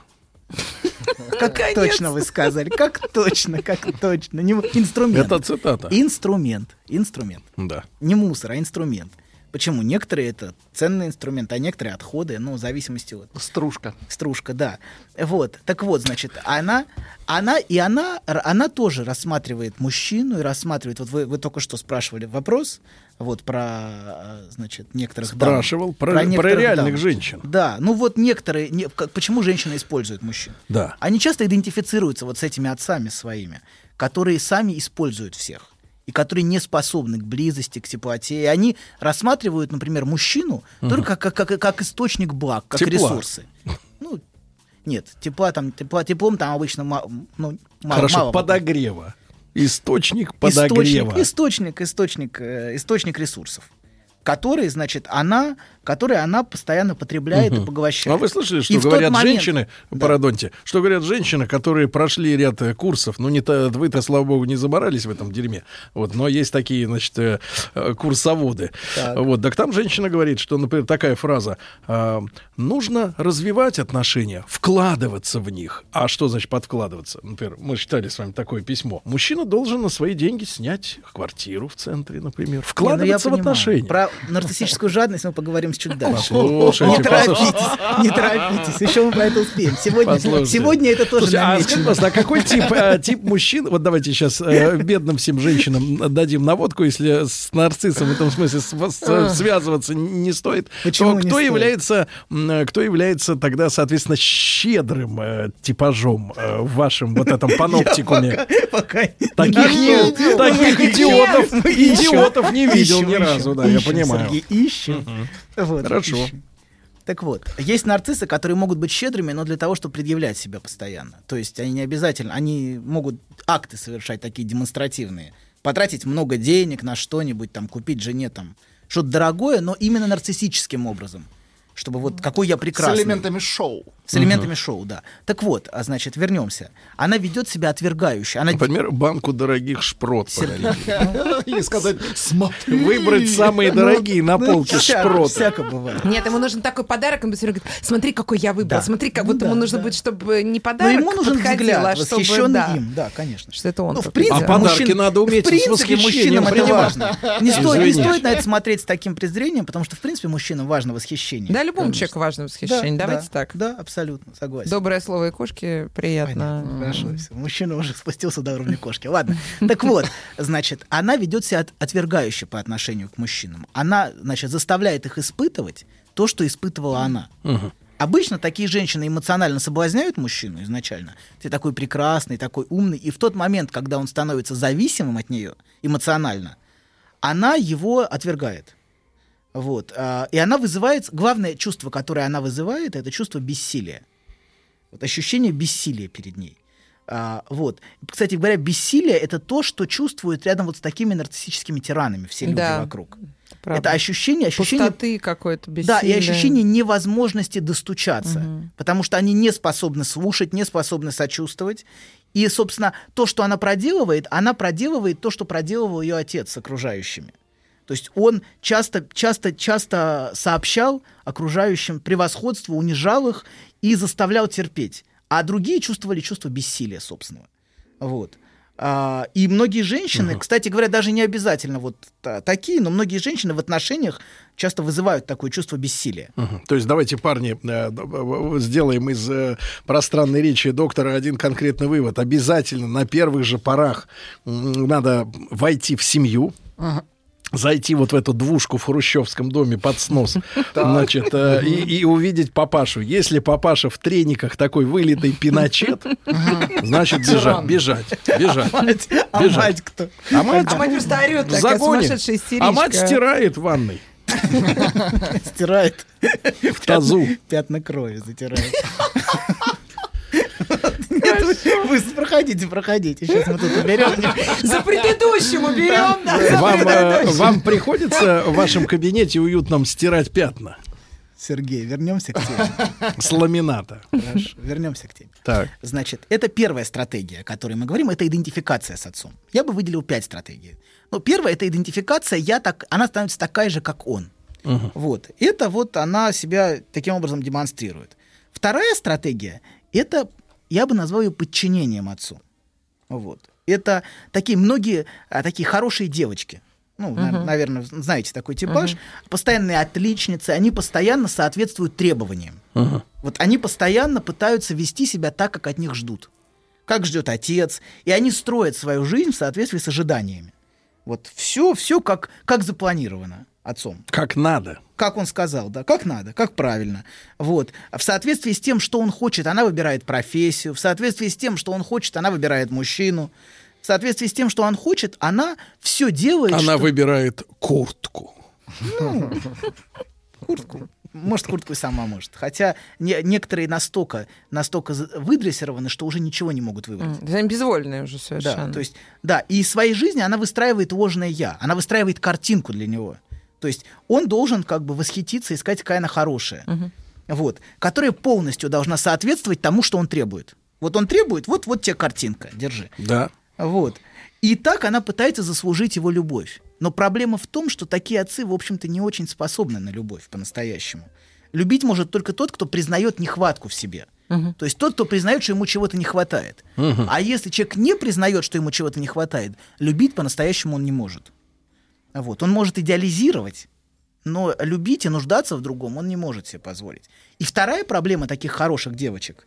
[SPEAKER 2] как точно вы сказали, как точно, как точно. Не- Инструмент.
[SPEAKER 1] Это цитата.
[SPEAKER 2] Инструмент. Инструмент.
[SPEAKER 1] Да.
[SPEAKER 2] Не мусор, а инструмент. Почему? Некоторые это ценный инструмент, а некоторые отходы, ну, в зависимости от
[SPEAKER 3] Стружка.
[SPEAKER 2] стружка, да. Вот. Так вот, значит, она, она и она, она тоже рассматривает мужчину и рассматривает. Вот вы, вы только что спрашивали вопрос, вот про, э, значит, некоторых дам.
[SPEAKER 1] Спрашивал про, про
[SPEAKER 2] некоторых
[SPEAKER 1] реальных
[SPEAKER 2] дам.
[SPEAKER 1] женщин.
[SPEAKER 2] Да, ну вот некоторые, не- как- почему женщины используют мужчин?
[SPEAKER 1] Да.
[SPEAKER 2] Они часто идентифицируются вот с этими отцами своими, которые сами используют всех и которые не способны к близости, к теплоте. И они рассматривают, например, мужчину только как, как, как источник благ, как
[SPEAKER 1] Тепла.
[SPEAKER 2] ресурсы. Ну, нет, тепла там, тепла, теплом там обычно ма- ну, мало.
[SPEAKER 1] Хорошо,
[SPEAKER 2] мало
[SPEAKER 1] подогрева. Источник
[SPEAKER 2] источник,
[SPEAKER 1] подогрева.
[SPEAKER 2] источник, источник, э, источник ресурсов, которые, значит, она, которые она постоянно потребляет и поглощает.
[SPEAKER 1] А вы слышали, что
[SPEAKER 2] И
[SPEAKER 1] говорят
[SPEAKER 2] момент-
[SPEAKER 1] женщины,
[SPEAKER 2] Да.
[SPEAKER 1] парадонте, что говорят женщины, которые прошли ряд э, курсов, ну не то, вы-то, слава богу, не заморались в этом дерьме, вот, но есть такие, значит, э, э, курсоводы.
[SPEAKER 2] Так.
[SPEAKER 1] Вот, так там женщина говорит, что, например, такая фраза, а, нужно развивать отношения, вкладываться в них. А что значит подкладываться? Например, мы читали с вами такое письмо. Мужчина должен на свои деньги снять квартиру в центре, например,
[SPEAKER 2] Не, ну,
[SPEAKER 1] вкладываться в
[SPEAKER 2] понимаю.
[SPEAKER 1] отношения.
[SPEAKER 2] Про нарциссическую жадность мы поговорим чуть дальше.
[SPEAKER 1] Послушайте,
[SPEAKER 2] Не торопитесь, не торопитесь, еще мы про это успеем. Сегодня,
[SPEAKER 1] Послушайте.
[SPEAKER 2] сегодня это тоже
[SPEAKER 1] Слушайте, а скажите,
[SPEAKER 2] намечено.
[SPEAKER 1] а какой тип, э, тип мужчин, вот давайте сейчас э, бедным всем женщинам дадим наводку, если с нарциссом в этом смысле с- с- связываться не стоит,
[SPEAKER 2] Почему
[SPEAKER 1] то
[SPEAKER 2] не
[SPEAKER 1] кто
[SPEAKER 2] стоит?
[SPEAKER 1] является, кто является тогда, соответственно, щедрым э, типажом э, в вашем вот этом паноптикуме?
[SPEAKER 2] Пока
[SPEAKER 1] Таких,
[SPEAKER 2] не
[SPEAKER 1] таких
[SPEAKER 2] Мы
[SPEAKER 1] идиотов, идиотов не видел ни разу, да, я
[SPEAKER 2] ищем,
[SPEAKER 1] понимаю.
[SPEAKER 2] Сергей, ищем. Вот,
[SPEAKER 1] Хорошо.
[SPEAKER 2] ищем. Так вот, есть нарциссы, которые могут быть щедрыми, но для того, чтобы предъявлять себя постоянно. То есть они не обязательно, они могут акты совершать такие демонстративные. Потратить много денег на что-нибудь, там, купить жене там что-то дорогое, но именно нарциссическим образом. Чтобы вот какой я прекрасный.
[SPEAKER 3] С элементами шоу.
[SPEAKER 2] С элементами шоу, да. Так вот, а значит, вернемся. Она ведет себя отвергающе. Она
[SPEAKER 1] Например, банку дорогих шпрот.
[SPEAKER 3] И сказать, смотри.
[SPEAKER 1] Выбрать самые дорогие на
[SPEAKER 2] ну,
[SPEAKER 1] полке шпроты.
[SPEAKER 2] Всяко бывает.
[SPEAKER 4] Нет, ему нужен такой подарок, он равно говорит, смотри, какой я выбрал, смотри, как
[SPEAKER 2] Ну
[SPEAKER 4] вот ему нужно будет, чтобы не подарок
[SPEAKER 2] ему нужен
[SPEAKER 4] а
[SPEAKER 2] взгляд,
[SPEAKER 4] чтобы,
[SPEAKER 2] восхищенный
[SPEAKER 4] да,
[SPEAKER 2] им. Да, конечно.
[SPEAKER 4] что это он.
[SPEAKER 2] Ну,
[SPEAKER 1] А подарки надо уметь
[SPEAKER 2] в принципе, мужчинам это важно. Не стоит, не
[SPEAKER 1] Извините.
[SPEAKER 2] стоит на это смотреть с таким презрением, потому что, в принципе, мужчинам важно восхищение.
[SPEAKER 4] Да, любому
[SPEAKER 2] Конечно.
[SPEAKER 4] человеку важно
[SPEAKER 2] Да,
[SPEAKER 4] восхищение. Давайте
[SPEAKER 2] да,
[SPEAKER 4] так.
[SPEAKER 2] Да, абсолютно, согласен.
[SPEAKER 4] Доброе слово и кошки приятно.
[SPEAKER 2] Понятно, Хорошо, всё. Мужчина уже спустился до уровня кошки. Ладно. Так вот, значит, она ведет себя от- отвергающе по отношению к мужчинам. Она, значит, заставляет их испытывать то, что испытывала она. Обычно такие женщины эмоционально соблазняют мужчину изначально. Ты такой прекрасный, такой умный. И в тот момент, когда он становится зависимым от нее эмоционально, она его отвергает. Вот. а, И она вызывает... Главное чувство, которое она вызывает, это чувство бессилия. Вот ощущение бессилия перед ней. А, вот. Кстати говоря, бессилие это то, что чувствуют рядом вот с такими нарциссическими тиранами все люди
[SPEAKER 4] Да,
[SPEAKER 2] вокруг.
[SPEAKER 4] Правда.
[SPEAKER 2] Это ощущение, ощущение
[SPEAKER 4] Пустоты какой-то,
[SPEAKER 2] да, и ощущение невозможности достучаться,
[SPEAKER 4] Мгм.
[SPEAKER 2] потому что они не способны слушать, не способны сочувствовать. И, собственно, то, что она проделывает, она проделывает то, что проделывал ее отец с окружающими. То есть он часто, часто, часто сообщал окружающим превосходство, унижал их и заставлял терпеть. А другие чувствовали чувство бессилия собственного. Вот. А, и многие женщины, кстати говоря, даже не обязательно вот та- такие, но многие женщины в отношениях часто вызывают такое чувство бессилия.
[SPEAKER 1] Мгм. То есть давайте, парни, э, в- в- сделаем из э, пространной речи доктора один конкретный вывод. Обязательно на первых же порах надо войти в семью. Зайти вот в эту двушку в хрущевском доме под снос, значит, э, и, и увидеть папашу. Если папаша в трениках такой вылитый пиночет, значит бежать, бежать, бежать.
[SPEAKER 2] А мать кто?
[SPEAKER 1] А мать
[SPEAKER 4] А мать просто орет,
[SPEAKER 1] в
[SPEAKER 4] такая сумасшедшая истеричка.
[SPEAKER 1] а мать стирает в ванной
[SPEAKER 2] Стирает
[SPEAKER 1] в тазу.
[SPEAKER 2] пятна крови, затирает. Вы- проходите, проходите. Сейчас мы тут уберем.
[SPEAKER 4] За предыдущим уберем.
[SPEAKER 1] Вам, э, вам приходится в вашем кабинете уютном стирать пятна
[SPEAKER 2] Сергей, вернемся к теме.
[SPEAKER 1] с ламината.
[SPEAKER 2] Хорошо, вернемся к теме.
[SPEAKER 1] Так.
[SPEAKER 2] Значит, это первая стратегия, о которой мы говорим, это идентификация с отцом. Я бы выделил пять стратегий. Но первая это идентификация, я так, она становится такая же, как он. Вот. Это вот она себя таким образом демонстрирует. Вторая стратегия это, я бы назвал ее подчинением отцу. Вот. Это такие многие а, такие хорошие девочки. Ну, наверное, знаете такой типаж. Постоянные отличницы, они постоянно соответствуют требованиям. Вот они постоянно пытаются вести себя так, как от них ждут. Как ждет отец. И они строят свою жизнь в соответствии с ожиданиями. Вот все, все как, как запланировано отцом.
[SPEAKER 1] Как надо.
[SPEAKER 2] Как он сказал, да, как надо, как правильно. Вот. В соответствии с тем, что он хочет, она выбирает профессию. В соответствии с тем, что он хочет, она выбирает мужчину. В соответствии с тем, что он хочет, она все делает.
[SPEAKER 1] Она
[SPEAKER 2] что-
[SPEAKER 1] выбирает куртку.
[SPEAKER 2] куртку. Может, куртку и сама может. Хотя не- некоторые настолько, настолько выдрессированы, что уже ничего не могут выбрать.
[SPEAKER 4] Они безвольные уже
[SPEAKER 2] Да,
[SPEAKER 4] совершенно.
[SPEAKER 2] то есть, да, и из своей жизни она выстраивает ложное я, она выстраивает картинку для него. То есть он должен как бы восхититься и сказать, какая она хорошая. Вот, которая полностью должна соответствовать тому, что он требует. Вот он требует, вот, вот тебе картинка, держи.
[SPEAKER 1] Да.
[SPEAKER 2] Вот. И так она пытается заслужить его любовь. Но проблема в том, что такие отцы, в общем-то, не очень способны на любовь по-настоящему. Любить может только тот, кто признает нехватку в себе. То есть тот, кто признает, что ему чего-то не хватает. А если человек не признает, что ему чего-то не хватает, любить по-настоящему он не может. Вот. Он может идеализировать, но любить и нуждаться в другом он не может себе позволить. И вторая проблема таких хороших девочек,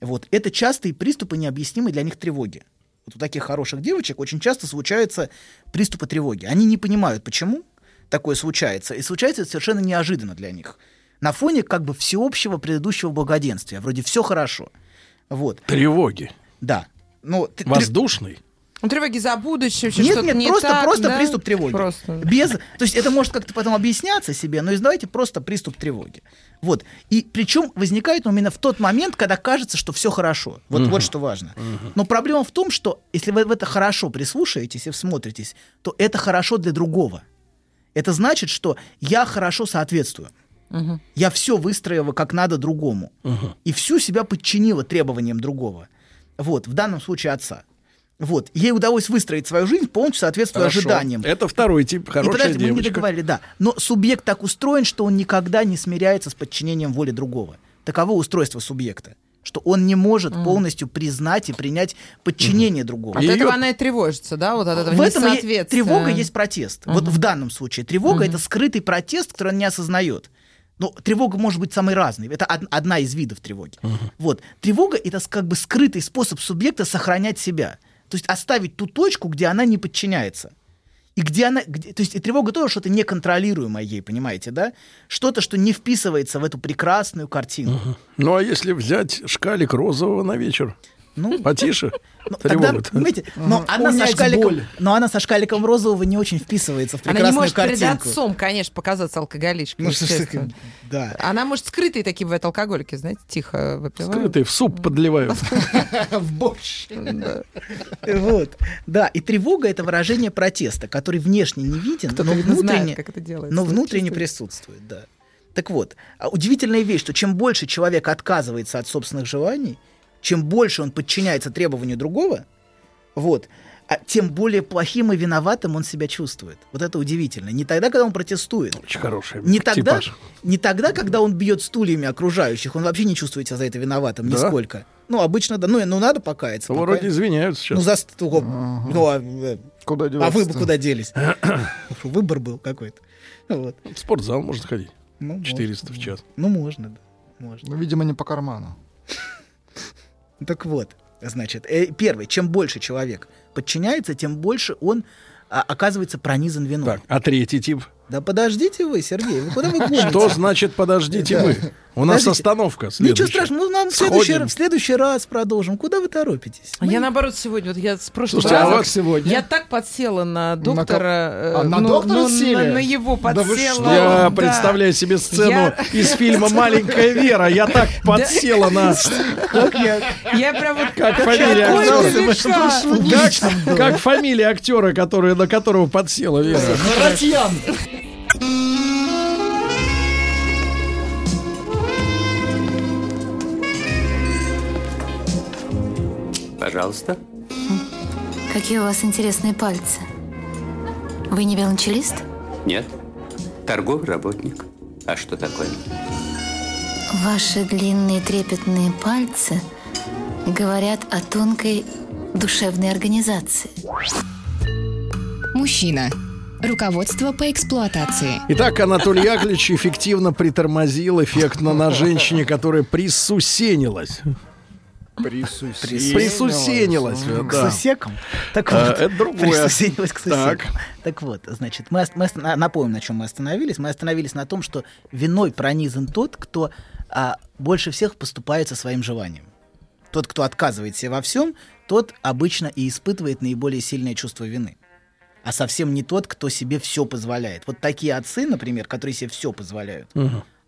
[SPEAKER 2] вот, это частые приступы необъяснимой для них тревоги. Вот у таких хороших девочек очень часто случаются приступы тревоги. Они не понимают, почему такое случается, и случается это совершенно неожиданно для них. На фоне как бы всеобщего предыдущего благоденствия. Вроде все хорошо. Вот,
[SPEAKER 1] Тревоги.
[SPEAKER 2] да. Ну,
[SPEAKER 1] Воздушный.
[SPEAKER 4] Ну, тревоги за будущее, вообще
[SPEAKER 2] нет,
[SPEAKER 4] что-то
[SPEAKER 2] нет,
[SPEAKER 4] не
[SPEAKER 2] просто,
[SPEAKER 4] так,
[SPEAKER 2] просто
[SPEAKER 4] да?
[SPEAKER 2] приступ тревоги.
[SPEAKER 4] Просто.
[SPEAKER 2] Без, то есть это может как-то потом объясняться себе, но давайте просто приступ тревоги. Вот. И причем возникает он именно в тот момент, когда кажется, что все хорошо. Вот, вот что важно. Но проблема в том, что если вы в это хорошо прислушаетесь и всмотритесь, то это хорошо для другого. Это значит, что я хорошо соответствую. Я все выстроила как надо другому. И всю себя подчинила требованиям другого. Вот, в данном случае отца. Вот, ей удалось выстроить свою жизнь полностью соответствуя
[SPEAKER 1] Хорошо.
[SPEAKER 2] ожиданиям.
[SPEAKER 1] Это второй тип.
[SPEAKER 2] И
[SPEAKER 1] Хорошая
[SPEAKER 2] подожди, мы не
[SPEAKER 1] девочка.
[SPEAKER 2] договорили, да. Но субъект так устроен, что он никогда не смиряется с подчинением воли другого. Таково устройство субъекта. Что он не может полностью признать и принять подчинение другого.
[SPEAKER 4] От
[SPEAKER 1] Её-
[SPEAKER 4] этого она и тревожится, да, вот от этого
[SPEAKER 2] В этом и- тревога есть протест. Вот в данном случае тревога это скрытый протест, который он не осознает. Но тревога может быть самой разной. Это од- одна из видов тревоги. Вот. Тревога это как бы скрытый способ субъекта сохранять себя. То есть оставить ту точку, где она не подчиняется. И где она... где- то есть и тревога тоже что-то неконтролируемое ей, понимаете, да? Что-то, что не вписывается в эту прекрасную картину.
[SPEAKER 1] Ну, а если взять шкалик розового на вечер?
[SPEAKER 2] Ну,
[SPEAKER 1] Потише?
[SPEAKER 2] Ну, тогда, понимаете, но она, со шкаликом, но она со шкаликом розового не очень вписывается в
[SPEAKER 4] Она
[SPEAKER 2] прекрасную
[SPEAKER 4] не может перед
[SPEAKER 2] картинку.
[SPEAKER 4] отцом, конечно, показаться алкоголичкой,
[SPEAKER 2] Ну, что да.
[SPEAKER 4] Она, может, скрытые такие бывают алкоголики, знаете, тихо выпивают.
[SPEAKER 1] Скрытый в суп подливают.
[SPEAKER 2] В борщ. Вот. Да, и тревога это выражение протеста, который внешне не виден, но внутренне, но внутренне присутствует, да. Так вот, а удивительная вещь, что чем больше человек отказывается от собственных желаний, чем больше он подчиняется требованию другого, вот, а тем более плохим и виноватым он себя чувствует. Вот это удивительно. Не тогда, когда он протестует,
[SPEAKER 1] Очень хороший
[SPEAKER 2] не тогда, не тогда, когда он бьет стульями окружающих, он вообще не чувствует себя за это виноватым
[SPEAKER 1] Да?
[SPEAKER 2] нисколько. Ну, обычно, да. Ну, ну надо покаяться.
[SPEAKER 1] Вроде
[SPEAKER 2] покаяться.
[SPEAKER 1] извиняются сейчас.
[SPEAKER 2] Ну, за ст- ну, а, э,
[SPEAKER 3] Куда
[SPEAKER 2] а
[SPEAKER 3] деваться?
[SPEAKER 2] вы бы куда делись? Выбор был какой-то. Вот.
[SPEAKER 1] В спортзал можно ходить.
[SPEAKER 2] Ну, можно.
[SPEAKER 1] 400 в час.
[SPEAKER 2] Ну, можно, да. Можно.
[SPEAKER 3] Ну, видимо, не по карману.
[SPEAKER 2] Так вот, значит, э, первый, чем больше человек подчиняется, тем больше он а, оказывается пронизан виной.
[SPEAKER 1] Так, а третий тип?
[SPEAKER 2] Да подождите вы, Сергей, вы куда вы гоните?
[SPEAKER 1] Что значит подождите вы? У нас
[SPEAKER 2] Подождите.
[SPEAKER 1] остановка
[SPEAKER 2] Ничего
[SPEAKER 1] следующая.
[SPEAKER 2] страшного, ну, нам в следующий, раз- в следующий раз продолжим. Куда вы торопитесь?
[SPEAKER 7] А Я наоборот сегодня, вот я с прошлого
[SPEAKER 1] Слушайте, а вот
[SPEAKER 3] сегодня?
[SPEAKER 7] я так подсела на доктора, э,
[SPEAKER 3] А, на
[SPEAKER 7] ну,
[SPEAKER 3] доктора
[SPEAKER 7] ну,
[SPEAKER 3] сели?
[SPEAKER 7] на, на его подсела.
[SPEAKER 1] Я
[SPEAKER 7] да.
[SPEAKER 1] представляю себе сцену
[SPEAKER 7] Я-
[SPEAKER 1] из фильма «Маленькая Вера». Я так подсела на...
[SPEAKER 7] Я прям вот
[SPEAKER 1] фамилия актера? как фамилия актера, который, на которого подсела Вера?
[SPEAKER 3] Харатьян!
[SPEAKER 8] Пожалуйста.
[SPEAKER 5] Какие у вас интересные пальцы. Вы не велончелист?
[SPEAKER 8] Нет. Торговый работник. А что такое?
[SPEAKER 5] Ваши длинные трепетные пальцы говорят о тонкой душевной организации.
[SPEAKER 6] Мужчина. Руководство по эксплуатации.
[SPEAKER 1] Итак, Анатолий Яковлевич эффективно притормозил эффектно на женщине, которая присусенилась. Присусенилась,
[SPEAKER 2] К
[SPEAKER 1] да.
[SPEAKER 2] сусекам? Так
[SPEAKER 1] А,
[SPEAKER 2] вот,
[SPEAKER 1] это другое.
[SPEAKER 2] присоединилась к сусекам.
[SPEAKER 1] Так.
[SPEAKER 2] Так. вот, значит, мы, мы напомним, на чем мы остановились. Мы остановились на том, что виной пронизан тот, кто а, больше всех поступает со своим желанием. Тот, кто отказывает себе во всем, тот обычно и испытывает наиболее сильное чувство вины. А совсем не тот, кто себе все позволяет. Вот такие отцы, например, которые себе все позволяют,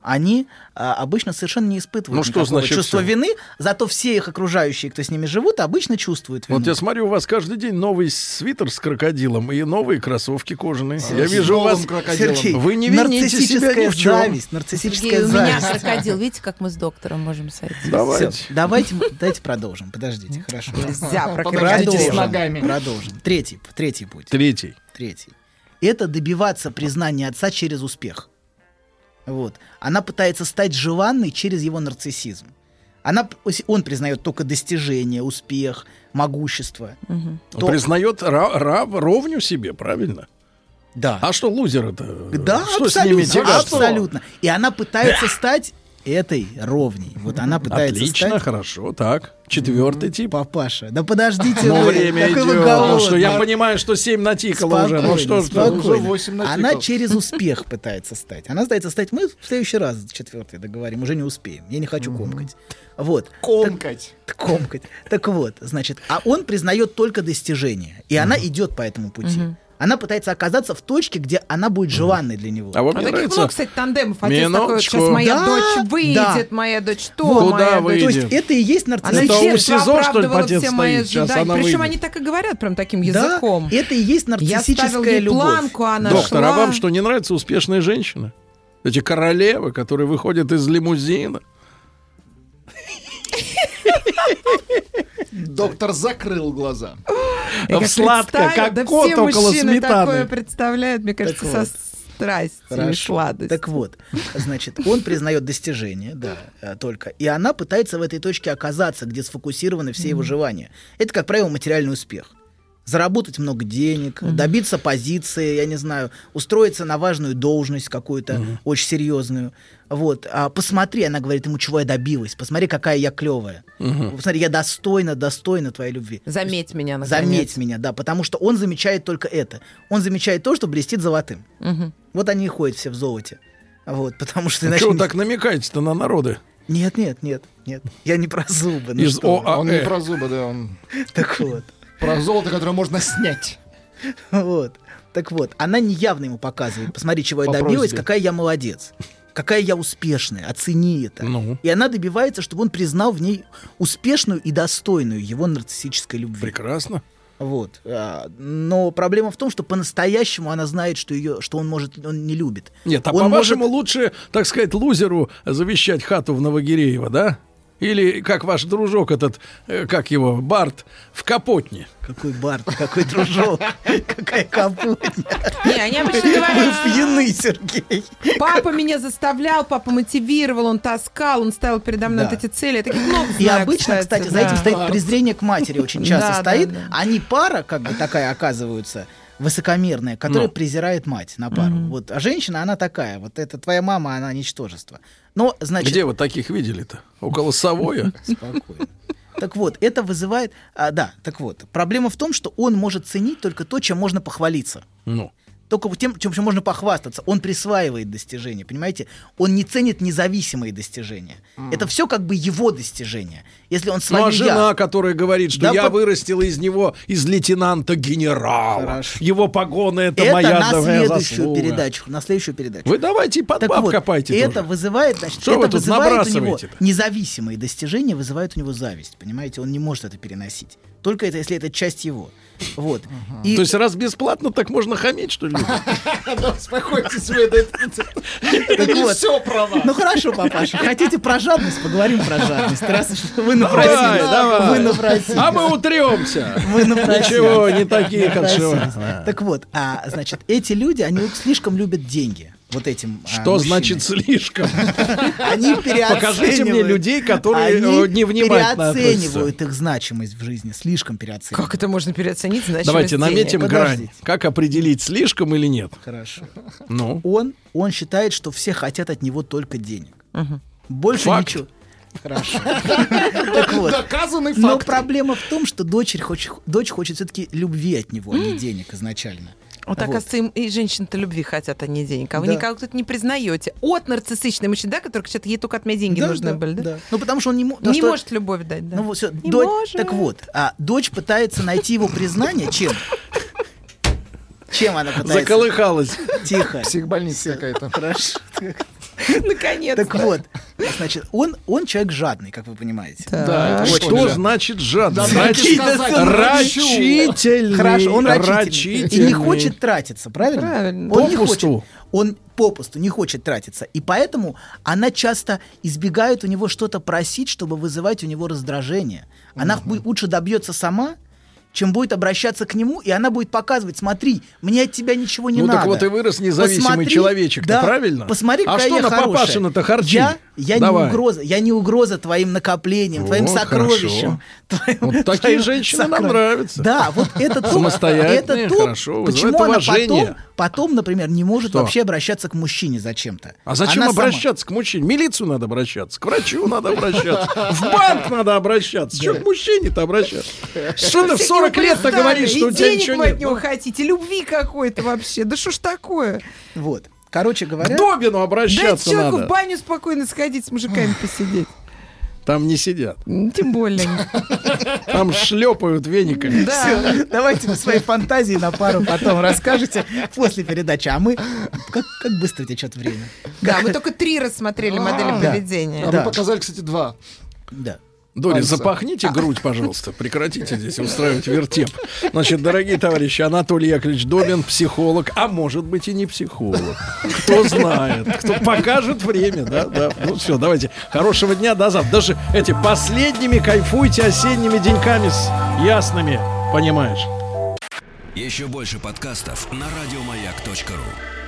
[SPEAKER 2] они а, обычно совершенно не испытывают
[SPEAKER 1] Ну, что значит
[SPEAKER 2] чувства
[SPEAKER 1] всё?
[SPEAKER 2] вины, зато все их окружающие, кто с ними живут, обычно чувствуют вину.
[SPEAKER 1] Вот я смотрю, у вас каждый день новый свитер с крокодилом и новые кроссовки кожаные. Я
[SPEAKER 3] С
[SPEAKER 1] вижу у вас...
[SPEAKER 3] крокодилом.
[SPEAKER 2] Сергей,
[SPEAKER 1] Вы не вините себя ни в чем.
[SPEAKER 2] зависть, нарциссическая
[SPEAKER 7] Сергей, у меня
[SPEAKER 2] зависть.
[SPEAKER 7] крокодил. Видите, как мы с доктором можем сойти?
[SPEAKER 1] Давайте.
[SPEAKER 2] Всё, давайте, давайте продолжим. Подождите, хорошо.
[SPEAKER 7] Нельзя про
[SPEAKER 3] с
[SPEAKER 2] Продолжим.
[SPEAKER 3] ногами.
[SPEAKER 2] Продолжим. Третий, третий путь.
[SPEAKER 1] Третий.
[SPEAKER 2] Третий. Это добиваться признания отца через успех. Вот. Она пытается стать желанной через его нарциссизм. Она, он признает только достижения, успех, могущество.
[SPEAKER 1] Он
[SPEAKER 2] То-
[SPEAKER 1] признает ра- рав- ровню себе, правильно?
[SPEAKER 2] Да.
[SPEAKER 1] А что лузеры-то?
[SPEAKER 2] Да,
[SPEAKER 1] что с
[SPEAKER 2] абсолютно,
[SPEAKER 1] ними тягаться?
[SPEAKER 2] абсолютно. И она пытается стать этой ровней. Вот она пытается
[SPEAKER 1] Отлично,
[SPEAKER 2] стать...
[SPEAKER 1] хорошо. Так, четвертый тип.
[SPEAKER 2] Папаша, да подождите
[SPEAKER 1] Ну,
[SPEAKER 2] вы,
[SPEAKER 1] время
[SPEAKER 2] какой вы
[SPEAKER 1] идет. Ну,
[SPEAKER 2] голодный.
[SPEAKER 1] что, я понимаю, что 7 натикало уже. Ну что ж.
[SPEAKER 3] Уже восемь натикал.
[SPEAKER 2] Она через успех пытается стать. Она пытается стать. Мы в следующий раз четвертый договорим, уже не успеем. Я не хочу комкать. Вот.
[SPEAKER 3] Комкать.
[SPEAKER 2] Так, комкать. Так вот, значит, а он признает только достижения. И она идет по этому пути. Она пытается оказаться в точке, где она будет желанной для него.
[SPEAKER 1] А вот
[SPEAKER 7] А таких
[SPEAKER 1] нравится...
[SPEAKER 7] много, кстати, тандемов. Отец такой, вот,
[SPEAKER 1] Минуточку.
[SPEAKER 7] сейчас моя
[SPEAKER 2] Да,
[SPEAKER 7] дочь выйдет,
[SPEAKER 2] да.
[SPEAKER 7] моя дочь то,
[SPEAKER 1] Куда
[SPEAKER 7] моя
[SPEAKER 1] выйдет?
[SPEAKER 7] дочь...
[SPEAKER 2] То есть это и есть
[SPEAKER 7] Она
[SPEAKER 2] нарциссизм.
[SPEAKER 1] Это у СИЗО, что ли, отец
[SPEAKER 7] все мои
[SPEAKER 1] стоит? Сейчас она
[SPEAKER 7] Причем
[SPEAKER 1] выйдет.
[SPEAKER 7] они так и говорят, прям таким
[SPEAKER 2] Да,
[SPEAKER 7] языком.
[SPEAKER 2] это и есть
[SPEAKER 7] Я
[SPEAKER 2] нарциссическая
[SPEAKER 7] ей
[SPEAKER 2] любовь.
[SPEAKER 7] планку, а она
[SPEAKER 1] Доктор, а
[SPEAKER 7] шла.
[SPEAKER 1] вам что, не нравится успешная женщина? Эти королевы, которые выходят из лимузина.
[SPEAKER 3] Доктор закрыл глаза.
[SPEAKER 1] В сладко, как кот около сметаны.
[SPEAKER 7] такое представляют, мне кажется, со страстью и сладостью.
[SPEAKER 2] Так вот, значит, он признает достижения, да, э, только. И она пытается в этой точке оказаться, где сфокусированы все его желания. Это, как правило, материальный успех. Заработать много денег, добиться позиции, я не знаю, устроиться на важную должность какую-то, очень серьезную. Вот. А посмотри, она говорит ему, чего я добилась. Посмотри, какая я клевая. Посмотри, я достойна, достойна твоей любви.
[SPEAKER 7] Заметь меня, наконец.
[SPEAKER 2] Заметь меня, да, потому что он замечает только это. Он замечает то, что блестит золотым.
[SPEAKER 7] Мгм.
[SPEAKER 2] Вот они и ходят все в золоте. Вот, потому что иначе...
[SPEAKER 1] Чего
[SPEAKER 2] не-
[SPEAKER 1] так намекаете-то на народы?
[SPEAKER 2] Нет, нет, нет, нет. Я не про зубы. ну
[SPEAKER 1] Из
[SPEAKER 2] что вы.
[SPEAKER 1] ОАЭ.
[SPEAKER 3] Он не про зубы, да, он
[SPEAKER 2] Так вот.
[SPEAKER 3] про золото, которое можно снять.
[SPEAKER 2] Вот. Так вот, она неявно ему показывает. Посмотри, чего я добилась, какая я молодец. Какая я успешная, оцени это.
[SPEAKER 1] Ну.
[SPEAKER 2] И она добивается, чтобы он признал в ней успешную и достойную его нарциссической любви.
[SPEAKER 1] Прекрасно.
[SPEAKER 2] Вот. А, Но проблема в том, что по-настоящему она знает, что ее, что он может, он не любит.
[SPEAKER 1] Нет, а по-вашему
[SPEAKER 2] может-
[SPEAKER 1] лучше, так сказать, лузеру завещать хату в Новогиреево, да? Или как ваш дружок этот, э, как его, Барт, в Капотне.
[SPEAKER 2] Какой Барт, какой дружок, какая капотня.
[SPEAKER 4] Не, они обычно говорят,
[SPEAKER 2] Вы пьяны, Сергей.
[SPEAKER 4] папа меня заставлял, папа мотивировал, он таскал, он ставил передо мной вот эти цели. Я таких много
[SPEAKER 2] И обычно, кстати, за этим стоит презрение к матери очень часто стоит. Они пара, как бы такая оказываются, высокомерная, которая
[SPEAKER 1] Ну.
[SPEAKER 2] презирает мать на пару. Вот, а женщина, она такая. Вот это твоя мама, она ничтожество. Но, значит,
[SPEAKER 1] Где вы таких видели-то? Около Савоя?
[SPEAKER 2] Спокойно. Так вот, это вызывает... а, да, так вот. Проблема в том, что он может ценить только то, чем можно похвалиться.
[SPEAKER 1] Ну.
[SPEAKER 2] Только тем, чем, чем можно похвастаться. Он присваивает достижения, понимаете? Он не ценит независимые достижения. Это все как бы его достижения. Если он
[SPEAKER 1] Ну
[SPEAKER 2] свое
[SPEAKER 1] а
[SPEAKER 2] «я».
[SPEAKER 1] жена, которая говорит, что
[SPEAKER 2] Да
[SPEAKER 1] я
[SPEAKER 2] под-
[SPEAKER 1] вырастила из него из лейтенанта генерала.
[SPEAKER 2] Хорошо.
[SPEAKER 1] Его погоны это,
[SPEAKER 2] Это
[SPEAKER 1] моя
[SPEAKER 2] на следующую
[SPEAKER 1] заслуга.
[SPEAKER 2] передачу. На следующую передачу.
[SPEAKER 1] Вы давайте под
[SPEAKER 2] Так
[SPEAKER 1] баб
[SPEAKER 2] вот,
[SPEAKER 1] копайте
[SPEAKER 2] это
[SPEAKER 1] тоже.
[SPEAKER 2] вызывает, значит,
[SPEAKER 1] Что
[SPEAKER 2] это вызывает у него независимые достижения, вызывают у него зависть, понимаете? Он не может это переносить. Только это, если это часть его. Вот. И
[SPEAKER 1] То есть раз бесплатно, так можно хамить, что ли?
[SPEAKER 3] Да, Успокойтесь вы, это- не все про вас.
[SPEAKER 2] Ну хорошо, папаша, хотите про жадность? Поговорим про жадность. Раз вы
[SPEAKER 1] Давай,
[SPEAKER 2] напросили. Вы напросили.
[SPEAKER 1] А мы утремся.
[SPEAKER 2] Вы напросили.
[SPEAKER 1] Ничего, не такие, как.
[SPEAKER 2] Так вот, а, значит, эти люди, они слишком любят деньги. Вот этим а,
[SPEAKER 1] Что
[SPEAKER 2] мужчины.
[SPEAKER 1] значит слишком?
[SPEAKER 2] Они.
[SPEAKER 1] Покажите мне людей, которые, э, невнимательно
[SPEAKER 2] переоценивают их значимость в жизни, слишком переоценивают.
[SPEAKER 4] Как это можно переоценить? значимость
[SPEAKER 1] Давайте наметим грань. Как определить, слишком или нет?
[SPEAKER 2] Хорошо.
[SPEAKER 1] Ну,
[SPEAKER 2] Он, он считает, что все хотят от него только денег. Больше ничего. Хорошо. Так вот.
[SPEAKER 3] Доказанный
[SPEAKER 2] Но
[SPEAKER 3] факт.
[SPEAKER 2] проблема в том, что дочь хочет, дочь хочет все-таки любви от него, а не денег изначально.
[SPEAKER 4] Вот, оказывается, им и женщины-то любви хотят, а не денег. А вы
[SPEAKER 2] Да.
[SPEAKER 4] никого тут не признаете. От нарциссичный мужчина, да, который кричат, ей только от меня деньги
[SPEAKER 2] Да,
[SPEAKER 4] нужны
[SPEAKER 2] да,
[SPEAKER 4] были, да?
[SPEAKER 2] да. Ну, потому что он не, мо-
[SPEAKER 4] Не
[SPEAKER 2] что-
[SPEAKER 4] может любовь дать, да.
[SPEAKER 2] Ну вот все,
[SPEAKER 4] Не
[SPEAKER 2] дочь,
[SPEAKER 4] может.
[SPEAKER 2] так вот, а дочь пытается найти его признание чем? Чем она пытается?
[SPEAKER 1] заколыхалась.
[SPEAKER 2] Тихо.
[SPEAKER 3] Психбольница какая-то.
[SPEAKER 2] Хорошо.
[SPEAKER 4] Наконец-то.
[SPEAKER 2] Так вот, значит, он, он человек жадный, как вы понимаете.
[SPEAKER 3] Да,
[SPEAKER 1] Что значит жадно?
[SPEAKER 3] Да,
[SPEAKER 1] Значит, рачительный.
[SPEAKER 2] Хорошо, он рачительный. И не хочет тратиться, правильно?
[SPEAKER 4] Правильно.
[SPEAKER 2] Он не
[SPEAKER 1] Попусту.
[SPEAKER 2] хочет. Он попусту не хочет тратиться. И поэтому она часто избегает у него что-то просить, чтобы вызывать у него раздражение. Она лучше добьется сама, чем будет обращаться к нему, и она будет показывать, смотри, мне от тебя ничего не
[SPEAKER 1] ну
[SPEAKER 2] надо.
[SPEAKER 1] так вот и вырос независимый
[SPEAKER 2] Посмотри,
[SPEAKER 1] человечек,
[SPEAKER 2] да,
[SPEAKER 1] правильно?
[SPEAKER 2] Посмотри,
[SPEAKER 1] а
[SPEAKER 2] какая
[SPEAKER 1] что
[SPEAKER 2] я
[SPEAKER 1] на папашина-то харчи?
[SPEAKER 2] Я, я не угроза, я не угроза твоим накоплениям, твоим
[SPEAKER 1] Вот,
[SPEAKER 2] сокровищам. твоим-
[SPEAKER 1] Вот такие
[SPEAKER 2] твоим
[SPEAKER 1] женщины нам
[SPEAKER 2] сокро-
[SPEAKER 1] нравятся.
[SPEAKER 2] Да, вот это то, это то,
[SPEAKER 1] хорошо,
[SPEAKER 2] почему она потом, потом, например, не может
[SPEAKER 1] Что?
[SPEAKER 2] вообще обращаться к мужчине зачем-то.
[SPEAKER 1] А зачем
[SPEAKER 2] Она сама-
[SPEAKER 1] обращаться к мужчине? Милицию надо обращаться, к врачу надо обращаться, в банк надо обращаться. Что к мужчине-то обращаться? Что ты в 40 лет-то говоришь, что у тебя
[SPEAKER 4] денег
[SPEAKER 1] ничего
[SPEAKER 4] вы от
[SPEAKER 1] нет?
[SPEAKER 4] него хотите, любви какой-то вообще. Да что ж такое?
[SPEAKER 2] Вот. Короче
[SPEAKER 1] К
[SPEAKER 2] говоря,
[SPEAKER 1] Добину
[SPEAKER 4] Дайте
[SPEAKER 1] обращаться
[SPEAKER 4] человеку
[SPEAKER 1] надо.
[SPEAKER 4] в баню спокойно сходить с мужиками посидеть.
[SPEAKER 1] Там не сидят.
[SPEAKER 4] Тем более.
[SPEAKER 1] Там шлепают вениками.
[SPEAKER 4] Да.
[SPEAKER 2] всё, давайте вы свои фантазии на пару потом расскажете после передачи. А мы... Как, как быстро течет время.
[SPEAKER 4] Да, мы только три рассмотрели модели
[SPEAKER 2] Да.
[SPEAKER 4] поведения.
[SPEAKER 3] А
[SPEAKER 2] Да.
[SPEAKER 3] вы показали, кстати, два.
[SPEAKER 2] Да.
[SPEAKER 1] Дори, запахните грудь, пожалуйста. Прекратите здесь устраивать вертеп. Значит, дорогие товарищи, Анатолий Яковлевич Добин, психолог, а может быть и не психолог. Кто знает, кто покажет время, да, да. Ну все, давайте. Хорошего дня, до завтра. Даже эти последними кайфуйте осенними деньками с ясными, понимаешь.
[SPEAKER 9] Еще больше подкастов на радиомаяк.ру.